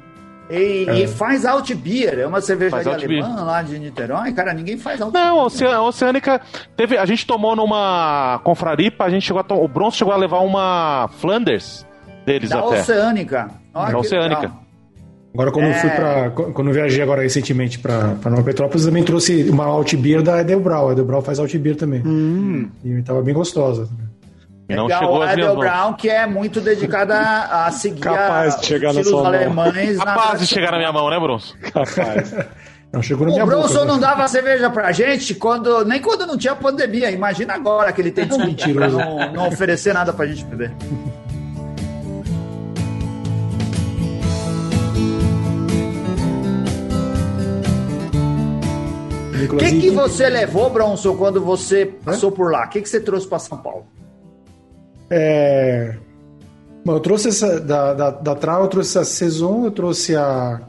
E, é. e faz Altbier, é uma cervejaria alemã lá de Niterói. Cara, ninguém faz
Altbier. Não, a Oceânica teve. A gente tomou numa confraripa, a gente chegou a, o Bronze chegou a levar uma Flanders deles
da
até.
Oceânica.
da Oceânica. Legal.
Agora, quando é... eu fui para quando eu viajei agora recentemente para Nova Petrópolis, também trouxe uma Altbier da Edelbrau. A Edelbrau faz Altbier também. Hum. E estava bem gostosa.
Não Legal, chegou a Edel Brown, que é muito dedicada a seguir
Capaz de chegar na sua
alemães. Mão. Capaz de chegar na minha mão, né, Bronson? Capaz.
Não chegou na o minha Bronson boca, não né? dava cerveja pra gente quando, nem quando não tinha pandemia. Imagina agora que ele tem pra não, não oferecer nada pra gente beber. O que, que você levou, Bronson, quando você passou por lá? O que, que você trouxe para São Paulo?
É... Bom, eu trouxe essa da, da, da Trau, eu trouxe a Saison, eu trouxe a,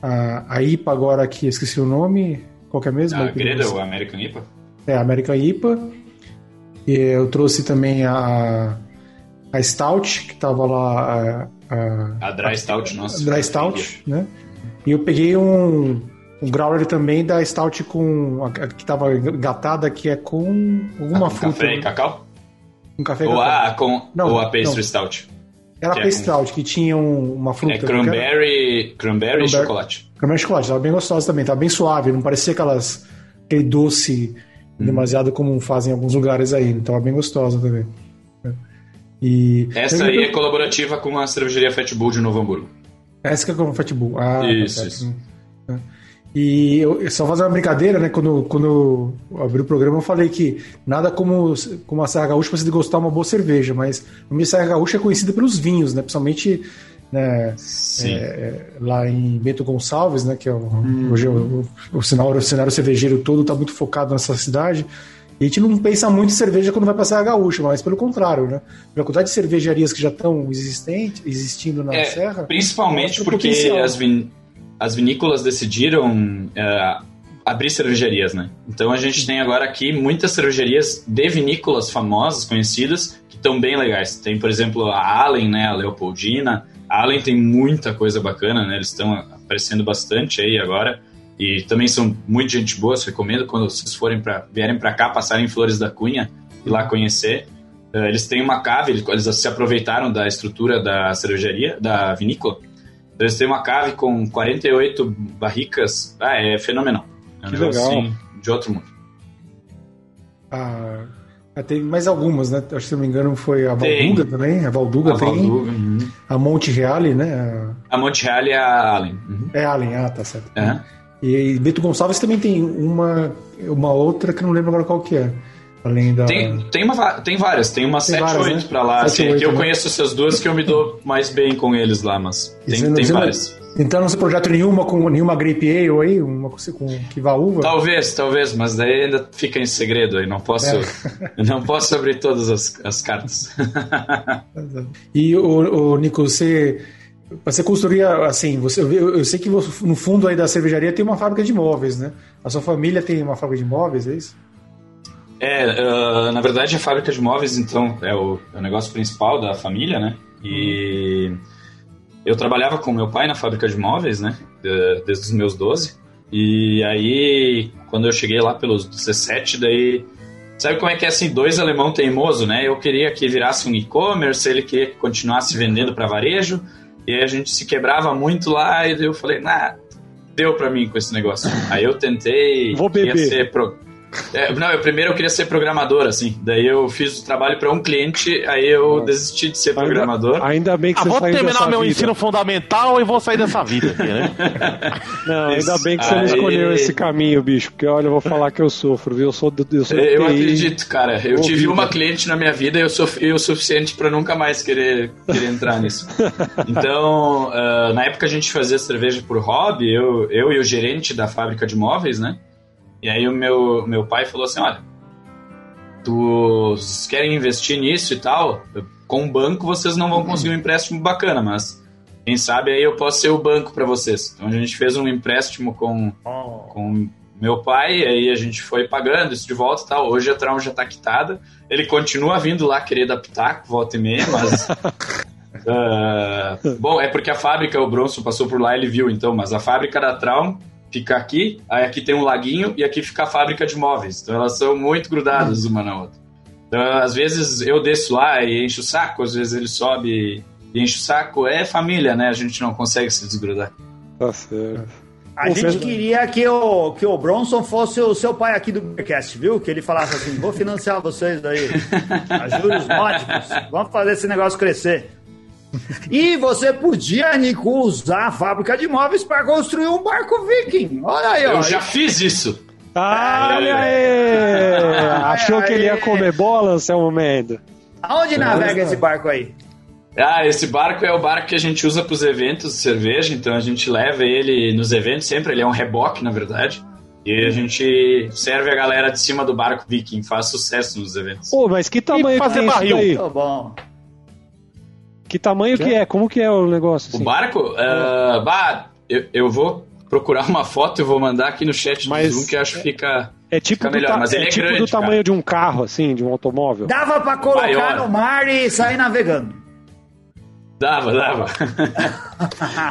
a, a IPA agora aqui, esqueci o nome. Qual que é mesmo?
A Greda, o American IPA?
É, a American IPA. E eu trouxe também a, a Stout, que tava lá.
A, a, a Dry Stout, nossa.
A Dry Stout, né? E eu peguei um, um growler também da Stout com. que tava engatada, que é com alguma ah, com fruta.
Café e cacau?
Um café
ou a, com, não, ou a pastry não. stout.
Era a pastry é stout, que tinha um, uma fruta. É
cranberry, cranberry, e chocolate.
Cranberry e chocolate, tava bem gostosa também, tava bem suave, não parecia aquelas, aquele doce hum. demasiado como fazem em alguns lugares aí, tava bem gostosa também.
E... Essa aí é colaborativa com a cervejaria Fat Bull de Novo Hamburgo.
Essa que é com a Fat Bull. Ah,
isso, tá isso.
E eu, só fazer uma brincadeira, né? Quando, quando eu abri o programa, eu falei que nada como, como a Serra Gaúcha você gostar de uma boa cerveja, mas a minha Serra Gaúcha é conhecida pelos vinhos, né? Principalmente né, é, lá em Bento Gonçalves, né? Que é o, hum. hoje o, o, o, cenário, o cenário cervejeiro todo está muito focado nessa cidade. E a gente não pensa muito em cerveja quando vai para a Serra Gaúcha, mas pelo contrário, né? Pela quantidade de cervejarias que já estão existindo na
é,
Serra.
Principalmente porque as, vin as vinícolas decidiram uh, abrir cervejarias, né? Então a gente tem agora aqui muitas cervejarias de vinícolas famosas, conhecidas, que estão bem legais. Tem, por exemplo, a Allen, né? A Leopoldina. A Allen tem muita coisa bacana, né? Eles estão aparecendo bastante aí agora. E também são muito gente boa, recomendo quando vocês forem para vierem para cá, passarem em Flores da Cunha e lá conhecer. Uh, eles têm uma cave, eles se aproveitaram da estrutura da cervejaria, da vinícola, eles têm uma cave com 48 barricas. Ah, é fenomenal. É um
que legal. Assim,
de outro mundo.
Ah, tem mais algumas, né? Acho que se não me engano foi a Valduga tem. também. A Valduga a tem. Valduga, uhum. A Monte Reale, né?
A Monte Reale é a Allen.
Uhum. É a Allen, ah, tá certo. Uhum. E Beto Gonçalves também tem uma, uma outra que não lembro agora qual que é. Além da...
tem, tem, uma, tem várias, tem umas 7, 8 né? pra lá. 7, assim, 8, eu né? conheço essas duas que eu me dou mais bem com eles lá, mas tem, não, tem várias.
então não se projeto nenhuma com nenhuma Grape Ale aí, uma com que vá uva?
Talvez, talvez, mas daí ainda fica em segredo aí, não posso, é. não posso abrir todas as, as cartas.
e o, o Nico, você você construir assim, você, eu, eu sei que no fundo aí da cervejaria tem uma fábrica de móveis, né? A sua família tem uma fábrica de móveis, é isso?
É, uh, na verdade a fábrica de móveis, então, é o, é o negócio principal da família, né? E eu trabalhava com meu pai na fábrica de móveis, né? De, desde os meus 12. E aí, quando eu cheguei lá pelos 17, daí. Sabe como é que é assim? Dois alemão teimoso, né? Eu queria que virasse um e-commerce, ele queria que continuasse vendendo para varejo. E aí a gente se quebrava muito lá. E eu falei, nah, deu para mim com esse negócio. Aí eu tentei.
Vou beber.
Ser pro... É, não, eu primeiro eu queria ser programador, assim. Daí eu fiz o trabalho para um cliente, aí eu Nossa. desisti de ser programador.
Ainda, ainda bem que
ah,
você
vou
saiu
terminar meu
vida.
ensino fundamental e vou sair dessa vida aqui, né?
Não, ainda bem que você
aí...
não escolheu esse caminho, bicho. Porque olha, eu vou falar que eu sofro, viu? Eu sou do, eu sou
Eu
TI.
acredito, cara. Eu
Ô,
tive uma cliente na minha vida e eu sofri o suficiente para nunca mais querer, querer entrar nisso. Então, uh, na época a gente fazia cerveja por hobby, eu, eu e o gerente da fábrica de móveis, né? E aí o meu, meu pai falou assim, olha, tu querem investir nisso e tal, com o banco vocês não vão conseguir um empréstimo bacana, mas quem sabe aí eu posso ser o banco para vocês. Então a gente fez um empréstimo com, com meu pai, aí a gente foi pagando isso de volta e tal. Hoje a Trauma já tá quitada. Ele continua vindo lá querer pitaco, volta e meia, mas. ah, bom, é porque a fábrica, o Bronson passou por lá ele viu então, mas a fábrica da Traum fica aqui, aí aqui tem um laguinho e aqui fica a fábrica de móveis. Então elas são muito grudadas uma na outra. Então, às vezes eu desço lá e encho o saco, às vezes ele sobe e enche o saco. É família, né? A gente não consegue se desgrudar.
Tá certo.
A
Pô,
gente queria que o, que o Bronson fosse o seu pai aqui do Beercast, viu? Que ele falasse assim: vou financiar vocês aí. A juros módicos. Vamos fazer esse negócio crescer. E você podia, Nico, usar a fábrica de móveis para construir um barco viking. Olha aí, ó.
Eu já fiz isso!
Ah, olha aí! Achou que ele ia comer bola, Anselmo Mendo?
Aonde navega esse barco aí?
Ah, esse barco é o barco que a gente usa para os eventos de cerveja, então a gente leva ele nos eventos sempre, ele é um reboque, na verdade. E a gente serve a galera de cima do barco viking, faz sucesso nos eventos.
Pô, mas que tamanho que
fazer barril?
Tô bom.
Que tamanho que é? Como que é o negócio?
O
assim?
barco, ah, bah, eu, eu vou procurar uma foto e vou mandar aqui no chat
Mas-
do Zoom, que eu acho que fica,
É tipo,
fica
do,
melhor,
ta-
mas ele
é
é,
tipo
grande,
do tamanho
cara.
de um carro, assim, de um automóvel.
Dava pra colocar
Maior.
no mar e sair navegando.
Dava, dava.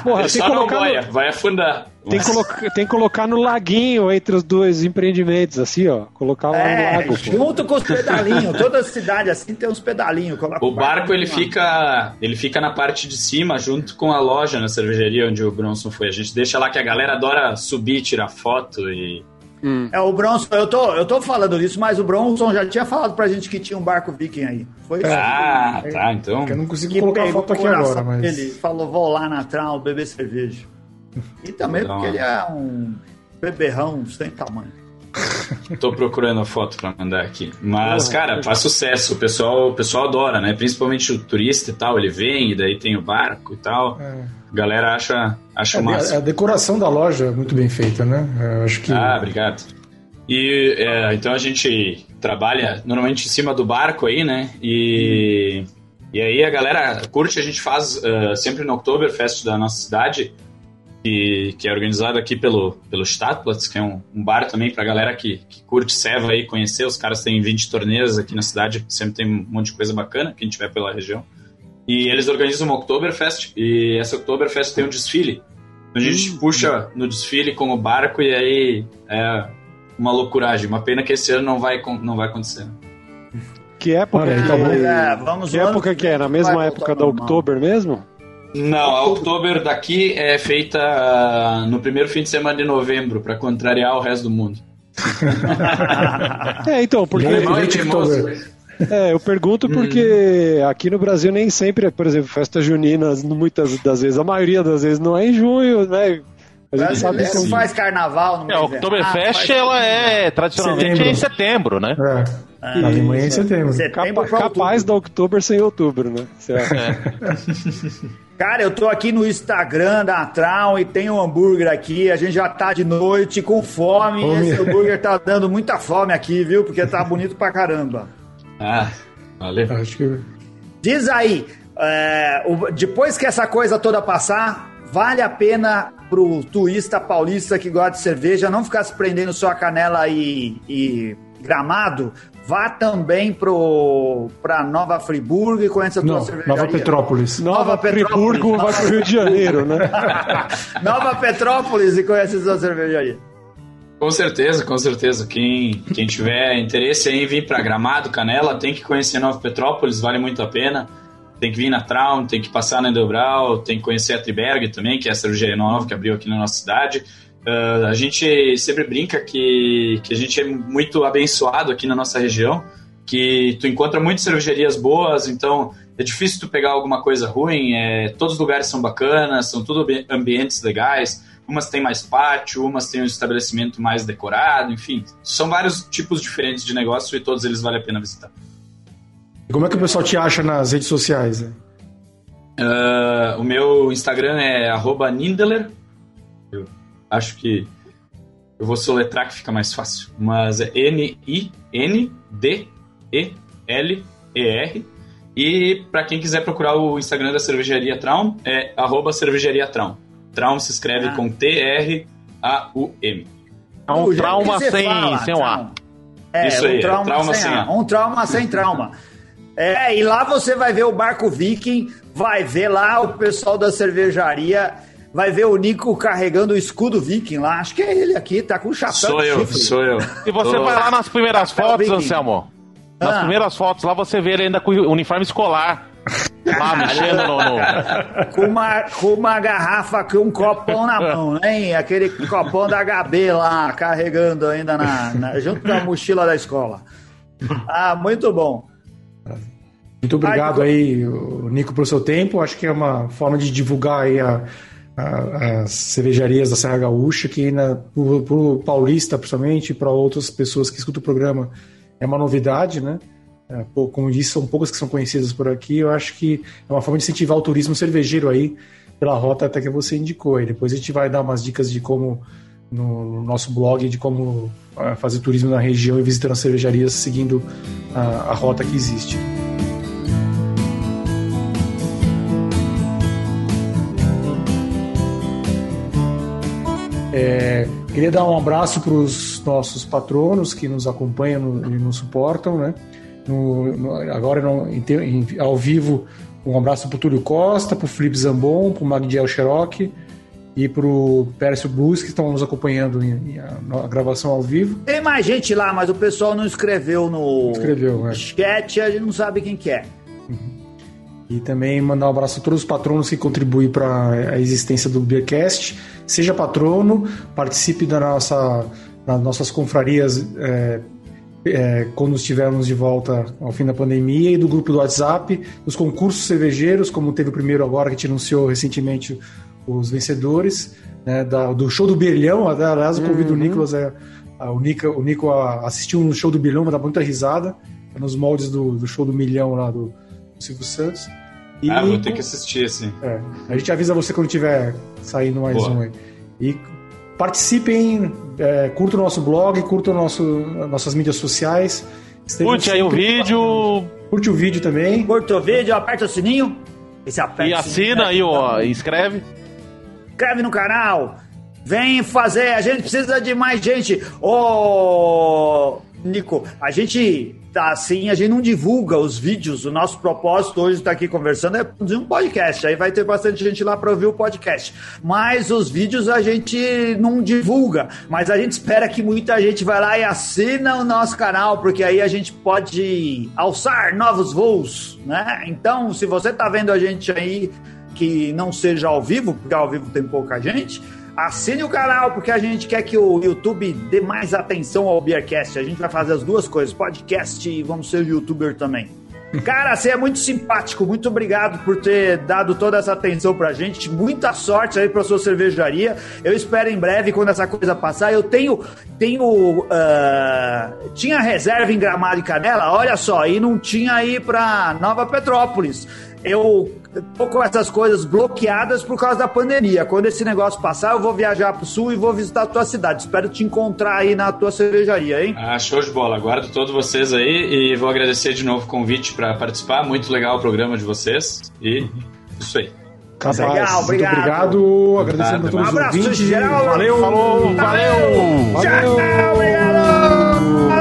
Porra,
só não boia,
no-
vai afundar.
Tem que, colocar, tem que colocar no laguinho entre os dois empreendimentos, assim, ó. Colocar lá no
É,
lago. pô.
junto com os pedalinhos. Toda cidade assim tem uns pedalinhos. Coloca
O barco ele
lá.
fica, ele fica na parte de cima, junto com a loja na cervejaria onde o Bronson foi. A gente deixa lá que a galera adora subir, tirar foto e
É, o Bronson, eu tô, eu tô falando disso, mas o Bronson já tinha falado pra gente que tinha um barco viking aí. Foi isso.
Ah, tá, então.
Eu não consigo
que
colocar a foto aqui agora, mas.
Ele falou, vou lá na Trau beber cerveja. E também porque ele é um beberrão sem tamanho.
Tô procurando a foto pra mandar aqui. Mas, cara, faz sucesso. O pessoal, o pessoal adora, né? Principalmente o turista e tal. Ele vem e daí tem o barco e tal.
É.
A galera acha, acha
É,
massa.
a, a decoração da loja é muito bem feita, né? Eu acho que.
Ah, obrigado. E é, então a gente trabalha normalmente em cima do barco aí, né? E, e aí a galera curte, a gente faz ah, sempre no Oktoberfest da nossa cidade, que, que é organizado aqui pelo, pelo Stadtplatz, que é um, um bar também pra galera que, que curte Seva aí, conhecer. Os caras têm 20 torneios aqui na cidade, sempre tem um monte de coisa bacana, quem tiver pela região. E eles organizam uma Oktoberfest, e essa Oktoberfest tem um desfile. A gente puxa no desfile com o barco e aí é uma loucuragem. Uma pena que esse ano não vai, não vai acontecer.
Que época
Olha
que,
bom.
Mas, é, vamos
que, época que é? Na mesma época da. Oktober mesmo?
Não, a Oktober daqui é feita ah, no primeiro fim de semana de novembro, para contrariar o resto do mundo.
É, então, porque.
Irmão é teimoso.
É, eu pergunto porque aqui no Brasil nem sempre, por exemplo, festa junina, muitas das vezes, a maioria das vezes não é em junho, né? A gente sabe
Brasileiro
que
faz carnaval no
É, Oktoberfest,
errado,
ela é tradicionalmente
Setembro.
em setembro, né?
É. Na Alemanha é em setembro.
Setembro
capa- capaz da
outubro.
Oktober sem outubro, né? Certo.
Cara, eu tô aqui no Instagram da Trau e tem um hambúrguer aqui. A gente já tá de noite com fome.
Fome.
E esse hambúrguer tá dando muita fome aqui, viu? Porque tá bonito pra caramba.
Ah, valeu.
Acho que.
Diz aí, é, o- depois que essa coisa toda passar, vale a pena pro turista paulista que gosta de cerveja não ficar se prendendo só a canela e, e gramado vá também para Nova Friburgo e conheça a tua
Não,
cervejaria.
Nova Petrópolis.
Nova,
Nova
Friburgo vai pro Rio de Janeiro, né?
Nova Petrópolis e conheça a sua cervejaria.
Com certeza, com certeza. Quem, quem tiver interesse em vir para Gramado, Canela, tem que conhecer Nova Petrópolis, vale muito a pena. Tem que vir na Traum, tem que passar na Edelbrau, tem que conhecer a Triberg também, que é a cervejaria nova que abriu aqui na nossa cidade. Uh, a gente sempre brinca que, que a gente é muito abençoado aqui na nossa região, que tu encontra muitas cervejarias boas, então é difícil tu pegar alguma coisa ruim. É, todos os lugares são bacanas, são tudo ambientes legais. Umas têm mais pátio, umas têm um estabelecimento mais decorado, enfim. São vários tipos diferentes de negócio e todos eles vale a pena visitar.
E como é que o pessoal te acha nas redes sociais? Né?
Uh, o meu Instagram é Nindeler. Acho que eu vou soletrar que fica mais fácil. Mas é N-I-N-D-E-L-E-R. E para quem quiser procurar o Instagram da Cervejaria Traum, é arroba Cervejaria Traum. Traum se escreve ah. com T-R-A-U-M.
É um trauma sem, fala, sem o A.
É, Isso um aí, trauma, trauma sem, sem A. Um trauma sem trauma. É, e lá você vai ver o barco Viking, vai ver lá o pessoal da cervejaria, vai ver o Nico carregando o escudo Viking lá. Acho que é ele aqui, tá com o chapéu.
Sou eu, chifre. sou eu.
E você vai lá nas primeiras fotos, Anselmo. Nas ah. primeiras fotos lá você vê ele ainda com o uniforme escolar. Lá mexendo no. no...
Com, uma, com uma garrafa, com um copão na mão, né? Aquele copão da HB lá, carregando ainda na, na junto com a mochila da escola. Ah, muito bom.
Muito obrigado aí, Nico, pelo seu tempo. Acho que é uma forma de divulgar aí a, as cervejarias da Serra Gaúcha, que para o paulista, principalmente, para outras pessoas que escutam o programa, é uma novidade, né? É, como disse, são poucas que são conhecidas por aqui. Eu acho que é uma forma de incentivar o turismo cervejeiro aí, pela rota até que você indicou. E depois a gente vai dar umas dicas de como, no nosso blog, de como uh, fazer turismo na região e visitando as cervejarias seguindo a, a rota que existe. É, queria dar um abraço para os nossos patronos que nos acompanham e nos suportam, né? No, no, agora no, em, em, ao vivo, um abraço para o Túlio Costa, para o Felipe Zambon, para o Magdiel Cherokee e para o Pércio Blues que estão nos acompanhando em, em a, a, gravação ao vivo.
Tem mais gente lá, mas o pessoal não escreveu no
escreveu,
é. chat, a gente não sabe quem que é.
E também mandar um abraço a todos os patronos que contribuem para a existência do Beercast. Seja patrono, participe da nossa, das nossas confrarias é, é, quando estivermos de volta ao fim da pandemia e do grupo do WhatsApp, dos concursos cervejeiros, como teve o primeiro agora que a gente anunciou recentemente os vencedores, né, da, do show do Birlhão. Aliás, eu convido uhum. o Nicolas, é, a, o, Nico, o Nico a assistir um show do Birlhão, vai dar muita risada, nos moldes do, do show do Milhão lá do, do Silvio Santos.
E, ah, vou ter que assistir, sim.
É, a gente avisa você quando tiver saindo mais Boa. um aí. E participem, é, curtam o nosso blog, curtam nosso, nossas mídias sociais.
Curte aí o vídeo.
Curte o vídeo também.
Curte o vídeo, aperta o sininho.
E, e assina aí, ó, inscreve.
Inscreve no canal. Vem fazer, a gente precisa de mais gente. Ô, Nico, a gente assim, a gente não divulga os vídeos. O nosso propósito hoje estar tá aqui conversando é produzir um podcast. Aí vai ter bastante gente lá para ouvir o podcast. Mas os vídeos a gente não divulga. Mas a gente espera que muita gente vá lá e assina o nosso canal, porque aí a gente pode alçar novos voos, né? Então, se você tá vendo a gente aí que não seja ao vivo, porque ao vivo tem pouca gente, Assine o canal, porque a gente quer que o YouTube dê mais atenção ao Beercast. A gente vai fazer as duas coisas, podcast e vamos ser youtuber também. Cara, você é muito simpático. Muito obrigado por ter dado toda essa atenção pra gente. Muita sorte aí pra sua cervejaria. Eu espero em breve, quando essa coisa passar. Eu tenho. tenho uh, tinha reserva em Gramado e Canela, olha só, e não tinha aí pra Nova Petrópolis. Eu tô com essas coisas bloqueadas por causa da pandemia. Quando esse negócio passar, eu vou viajar pro sul e vou visitar a tua cidade. Espero te encontrar aí na tua cervejaria, hein?
Ah, show de bola. Aguardo todos vocês aí e vou agradecer de novo o convite para participar. Muito legal o programa de vocês e isso aí.
Capaz. Legal, obrigado. Muito obrigado. Agradecendo a todos um
abraço
os ouvintes.
Geral.
Valeu, falou, valeu. valeu.
valeu. Tchau, obrigado.